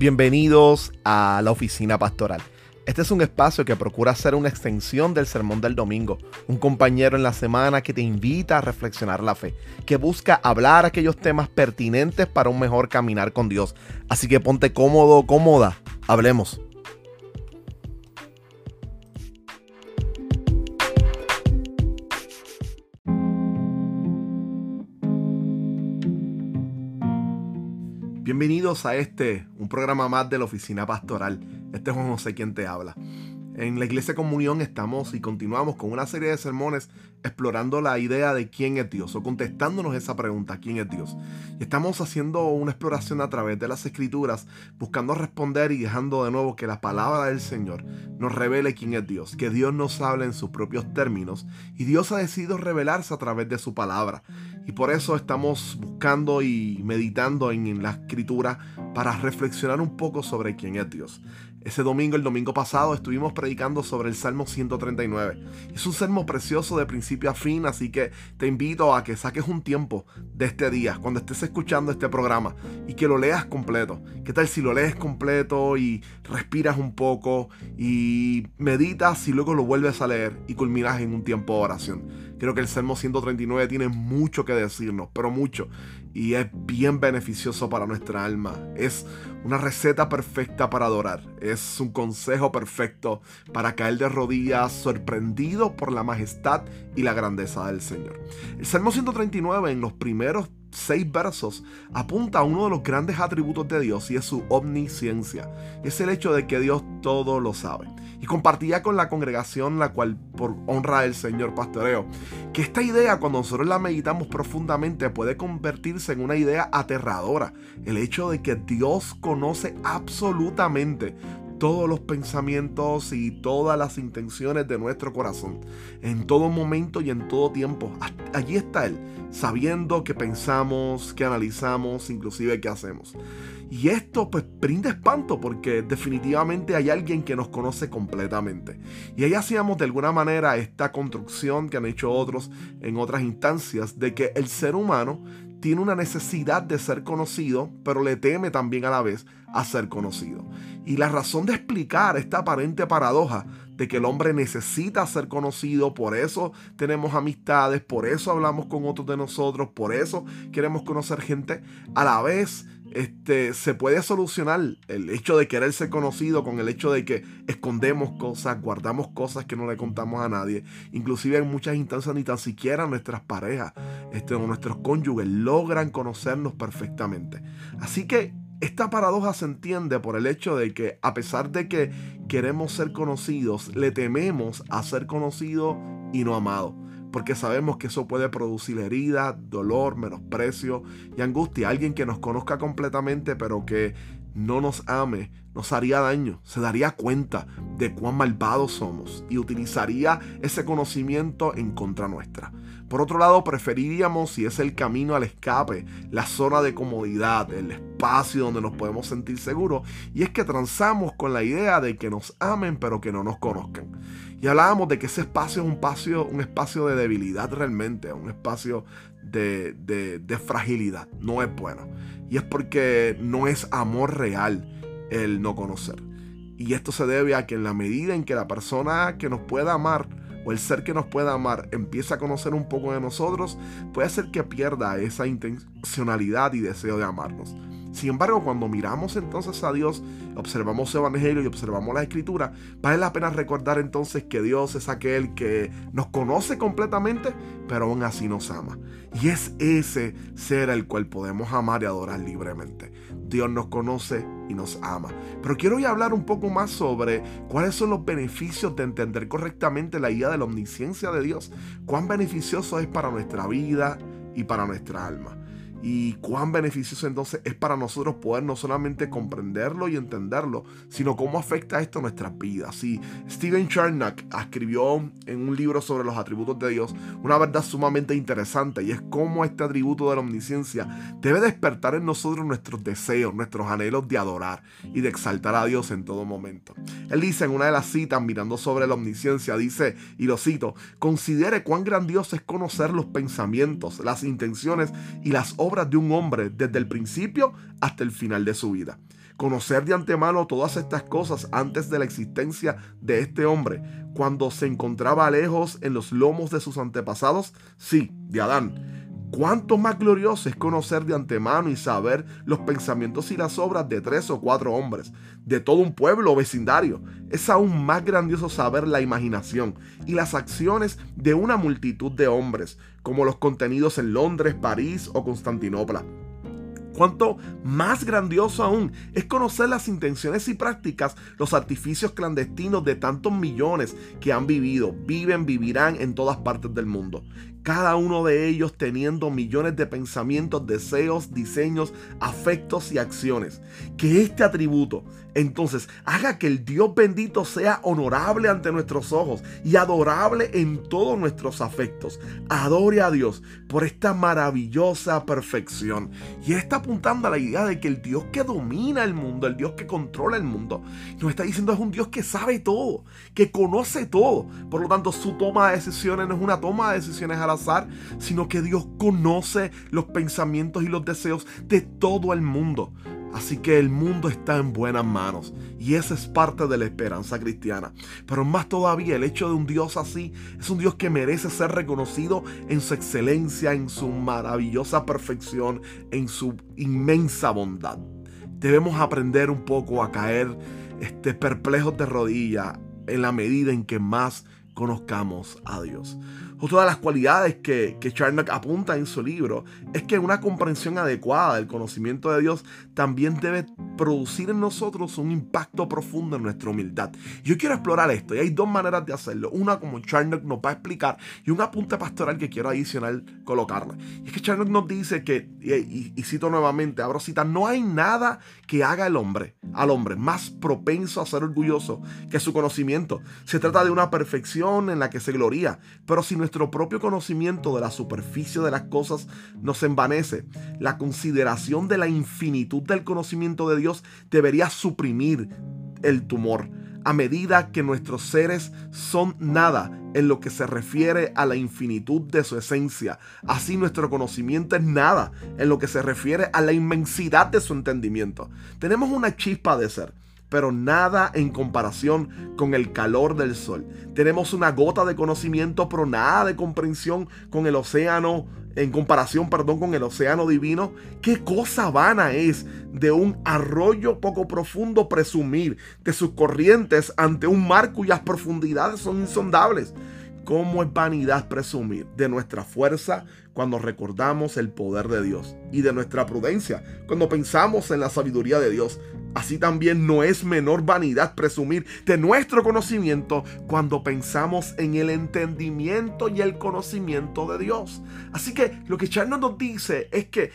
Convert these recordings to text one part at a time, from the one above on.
Bienvenidos a la oficina pastoral. Este es un espacio que procura ser una extensión del sermón del domingo, un compañero en la semana que te invita a reflexionar la fe, que busca hablar aquellos temas pertinentes para un mejor caminar con Dios. Así que ponte cómodo, cómoda, hablemos. Bienvenidos a este, un programa más de la Oficina Pastoral. Este es Juan José quien te habla. En la Iglesia Comunión estamos y continuamos con una serie de sermones explorando la idea de quién es Dios o contestándonos esa pregunta, ¿quién es Dios? Y estamos haciendo una exploración a través de las escrituras, buscando responder y dejando de nuevo que la palabra del Señor nos revele quién es Dios, que Dios nos habla en sus propios términos y Dios ha decidido revelarse a través de su palabra. Y por eso estamos buscando y meditando en la escritura para reflexionar un poco sobre quién es Dios. Ese domingo, el domingo pasado, estuvimos predicando sobre el Salmo 139. Es un salmo precioso de principio a fin, así que te invito a que saques un tiempo de este día, cuando estés escuchando este programa, y que lo leas completo. ¿Qué tal si lo lees completo y respiras un poco y meditas y luego lo vuelves a leer y culminas en un tiempo de oración? Creo que el Salmo 139 tiene mucho que decirnos, pero mucho. Y es bien beneficioso para nuestra alma. Es una receta perfecta para adorar. Es un consejo perfecto para caer de rodillas sorprendido por la majestad y la grandeza del Señor. El Salmo 139 en los primeros seis versos apunta a uno de los grandes atributos de Dios y es su omnisciencia. Es el hecho de que Dios todo lo sabe. Y compartía con la congregación, la cual por honra del Señor pastoreo, que esta idea cuando nosotros la meditamos profundamente puede convertirse en una idea aterradora. El hecho de que Dios conoce absolutamente todos los pensamientos y todas las intenciones de nuestro corazón, en todo momento y en todo tiempo. Allí está Él, sabiendo que pensamos, que analizamos, inclusive que hacemos. Y esto pues brinda espanto porque definitivamente hay alguien que nos conoce completamente. Y ahí hacíamos de alguna manera esta construcción que han hecho otros en otras instancias de que el ser humano tiene una necesidad de ser conocido, pero le teme también a la vez a ser conocido. Y la razón de explicar esta aparente paradoja de que el hombre necesita ser conocido, por eso tenemos amistades, por eso hablamos con otros de nosotros, por eso queremos conocer gente, a la vez este, se puede solucionar el hecho de querer ser conocido con el hecho de que escondemos cosas, guardamos cosas que no le contamos a nadie. Inclusive en muchas instancias ni tan siquiera nuestras parejas este, nuestros cónyuges logran conocernos perfectamente. Así que esta paradoja se entiende por el hecho de que a pesar de que queremos ser conocidos, le tememos a ser conocido y no amado porque sabemos que eso puede producir herida, dolor, menosprecio y angustia. Alguien que nos conozca completamente, pero que no nos ame, nos haría daño, se daría cuenta de cuán malvados somos y utilizaría ese conocimiento en contra nuestra. Por otro lado, preferiríamos, si es el camino al escape, la zona de comodidad, el espacio donde nos podemos sentir seguros, y es que transamos con la idea de que nos amen pero que no nos conozcan. Y hablábamos de que ese espacio es un espacio, un espacio de debilidad realmente, un espacio de, de fragilidad. No es bueno. Y es porque no es amor real el no conocer. Y esto se debe a que en la medida en que la persona que nos pueda amar o el ser que nos pueda amar empieza a conocer un poco de nosotros, puede hacer que pierda esa intencionalidad y deseo de amarnos. Sin embargo, cuando miramos entonces a Dios, observamos su Evangelio y observamos la Escritura, vale la pena recordar entonces que Dios es aquel que nos conoce completamente, pero aún así nos ama. Y es ese ser al cual podemos amar y adorar libremente. Dios nos conoce y nos ama. Pero quiero hoy hablar un poco más sobre cuáles son los beneficios de entender correctamente la idea de la omnisciencia de Dios. Cuán beneficioso es para nuestra vida y para nuestra alma y cuán beneficioso entonces es para nosotros poder no solamente comprenderlo y entenderlo, sino cómo afecta esto a nuestras vidas. Y Steven Charnock escribió en un libro sobre los atributos de Dios una verdad sumamente interesante y es cómo este atributo de la omnisciencia debe despertar en nosotros nuestros deseos, nuestros anhelos de adorar y de exaltar a Dios en todo momento. Él dice en una de las citas mirando sobre la omnisciencia, dice, y lo cito, considere cuán grandioso es conocer los pensamientos, las intenciones y las obras de un hombre desde el principio hasta el final de su vida. conocer de antemano todas estas cosas antes de la existencia de este hombre, cuando se encontraba lejos en los lomos de sus antepasados, sí, de Adán. ¿Cuánto más glorioso es conocer de antemano y saber los pensamientos y las obras de tres o cuatro hombres, de todo un pueblo o vecindario? Es aún más grandioso saber la imaginación y las acciones de una multitud de hombres, como los contenidos en Londres, París o Constantinopla. Cuanto más grandioso aún es conocer las intenciones y prácticas, los artificios clandestinos de tantos millones que han vivido, viven, vivirán en todas partes del mundo cada uno de ellos teniendo millones de pensamientos, deseos, diseños, afectos y acciones. Que este atributo entonces haga que el Dios bendito sea honorable ante nuestros ojos y adorable en todos nuestros afectos. Adore a Dios por esta maravillosa perfección. Y está apuntando a la idea de que el Dios que domina el mundo, el Dios que controla el mundo, nos está diciendo es un Dios que sabe todo, que conoce todo. Por lo tanto, su toma de decisiones no es una toma de decisiones a azar, sino que Dios conoce los pensamientos y los deseos de todo el mundo. Así que el mundo está en buenas manos y esa es parte de la esperanza cristiana. Pero más todavía el hecho de un Dios así es un Dios que merece ser reconocido en su excelencia, en su maravillosa perfección, en su inmensa bondad. Debemos aprender un poco a caer este, perplejos de rodilla en la medida en que más conozcamos a Dios. Otra de las cualidades que, que Charnock apunta en su libro es que una comprensión adecuada del conocimiento de Dios también debe producir en nosotros un impacto profundo en nuestra humildad. Yo quiero explorar esto y hay dos maneras de hacerlo. Una como Charnock nos va a explicar y un apunte pastoral que quiero adicional colocarle. Y es que Charnock nos dice que, y, y cito nuevamente, abro cita, no hay nada que haga el hombre, al hombre, más propenso a ser orgulloso que su conocimiento. Se trata de una perfección en la que se gloría, pero si nuestro propio conocimiento de la superficie de las cosas nos envanece. La consideración de la infinitud del conocimiento de Dios debería suprimir el tumor a medida que nuestros seres son nada en lo que se refiere a la infinitud de su esencia. Así nuestro conocimiento es nada en lo que se refiere a la inmensidad de su entendimiento. Tenemos una chispa de ser pero nada en comparación con el calor del sol. Tenemos una gota de conocimiento, pero nada de comprensión con el océano, en comparación, perdón, con el océano divino. Qué cosa vana es de un arroyo poco profundo presumir de sus corrientes ante un mar cuyas profundidades son insondables. ¿Cómo es vanidad presumir de nuestra fuerza cuando recordamos el poder de Dios y de nuestra prudencia cuando pensamos en la sabiduría de Dios? Así también no es menor vanidad presumir de nuestro conocimiento cuando pensamos en el entendimiento y el conocimiento de Dios. Así que lo que Charles nos dice es que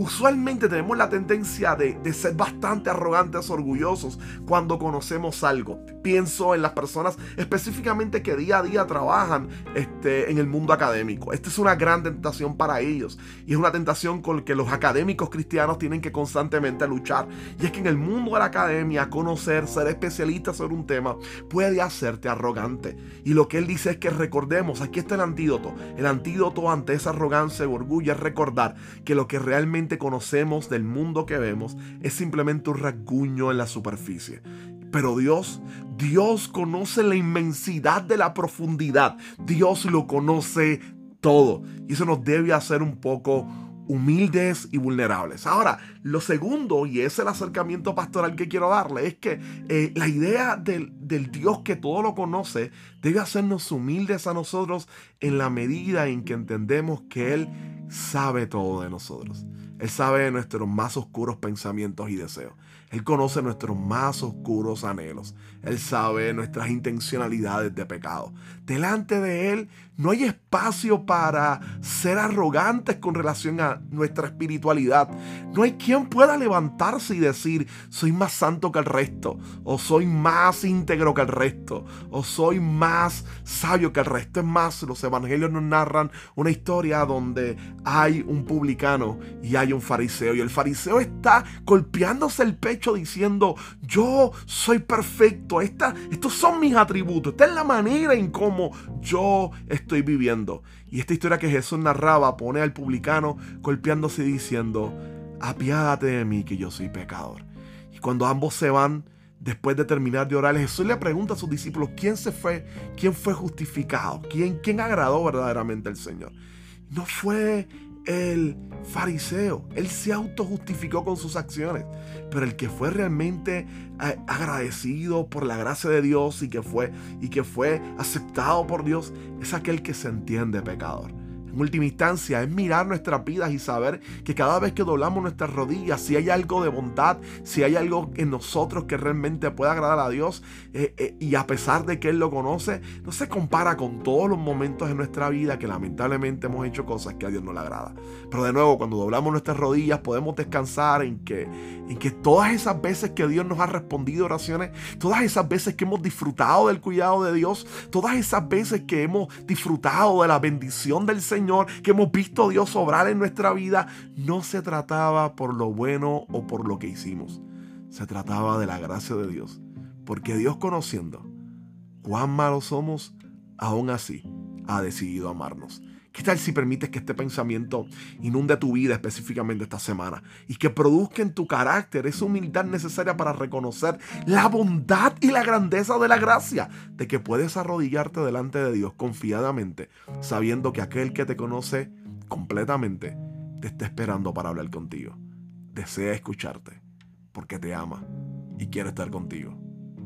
usualmente tenemos la tendencia de, ser bastante arrogantes, orgullosos cuando conocemos algo. Pienso en las personas específicamente que día a día trabajan este, en el mundo académico. Esta es una gran tentación para ellos y es una tentación con la que los académicos cristianos tienen que constantemente luchar. Y es que en el mundo de la academia, conocer, ser especialista sobre un tema puede hacerte arrogante. Y lo que él dice es que recordemos, aquí está el antídoto. El antídoto ante esa arrogancia y orgullo es recordar que lo que realmente conocemos del mundo que vemos es simplemente un rasguño en la superficie. Pero Dios, Dios conoce la inmensidad de la profundidad. Dios lo conoce todo. Y eso nos debe hacer un poco humildes y vulnerables. Ahora, lo segundo, y es el acercamiento pastoral que quiero darle, es que eh, la idea del, del, Dios que todo lo conoce debe hacernos humildes a nosotros en la medida en que entendemos que Él sabe todo de nosotros. Él sabe nuestros más oscuros pensamientos y deseos. Él conoce nuestros más oscuros anhelos. Él sabe nuestras intencionalidades de pecado. Delante de Él no hay espacio para ser arrogantes con relación a nuestra espiritualidad. No hay quien pueda levantarse y decir, soy más santo que el resto, o soy más íntegro que el resto, o soy más sabio que el resto. Es más, los evangelios nos narran una historia donde hay un publicano y hay un fariseo, y el fariseo está golpeándose el pecho diciendo, yo soy perfecto, esta, estos son mis atributos, esta es la manera en cómo yo estoy viviendo. Y esta historia que Jesús narraba pone al publicano golpeándose diciendo, apiádate de mí que yo soy pecador. Y cuando ambos se van, después de terminar de orar, Jesús le pregunta a sus discípulos, ¿quién se fue? ¿Quién fue justificado? ¿Quién, quién agradó verdaderamente al Señor? No fue el fariseo. Él se autojustificó con sus acciones. Pero el que fue realmente eh, agradecido por la gracia de Dios y que fue, y que fue aceptado por Dios es aquel que se entiende pecador en última instancia, es mirar nuestras vidas y saber que cada vez que doblamos nuestras rodillas, si hay algo de bondad, si hay algo en nosotros que realmente pueda agradar a Dios, eh, eh, y a pesar de que Él lo conoce, no se compara con todos los momentos de nuestra vida que lamentablemente hemos hecho cosas que a Dios no le agrada. Pero de nuevo, cuando doblamos nuestras rodillas, podemos descansar en que, en que todas esas veces que Dios nos ha respondido oraciones, todas esas veces que hemos disfrutado del cuidado de Dios, todas esas veces que hemos disfrutado de la bendición del Señor, Señor, que hemos visto Dios obrar en nuestra vida, no se trataba por lo bueno o por lo que hicimos. Se trataba de la gracia de Dios. Porque Dios conociendo cuán malos somos, aún así ha decidido amarnos. ¿Qué tal si permites que este pensamiento inunde tu vida específicamente esta semana y que produzca en tu carácter esa humildad necesaria para reconocer la bondad y la grandeza de la gracia de que puedes arrodillarte delante de Dios confiadamente, sabiendo que aquel que te conoce completamente te está esperando para hablar contigo. Desea escucharte porque te ama y quiere estar contigo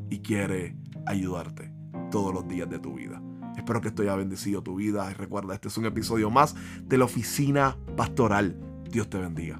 y quiere ayudarte todos los días de tu vida. Espero que esto haya bendecido tu vida. Y recuerda, este es un episodio más de la oficina pastoral. Dios te bendiga.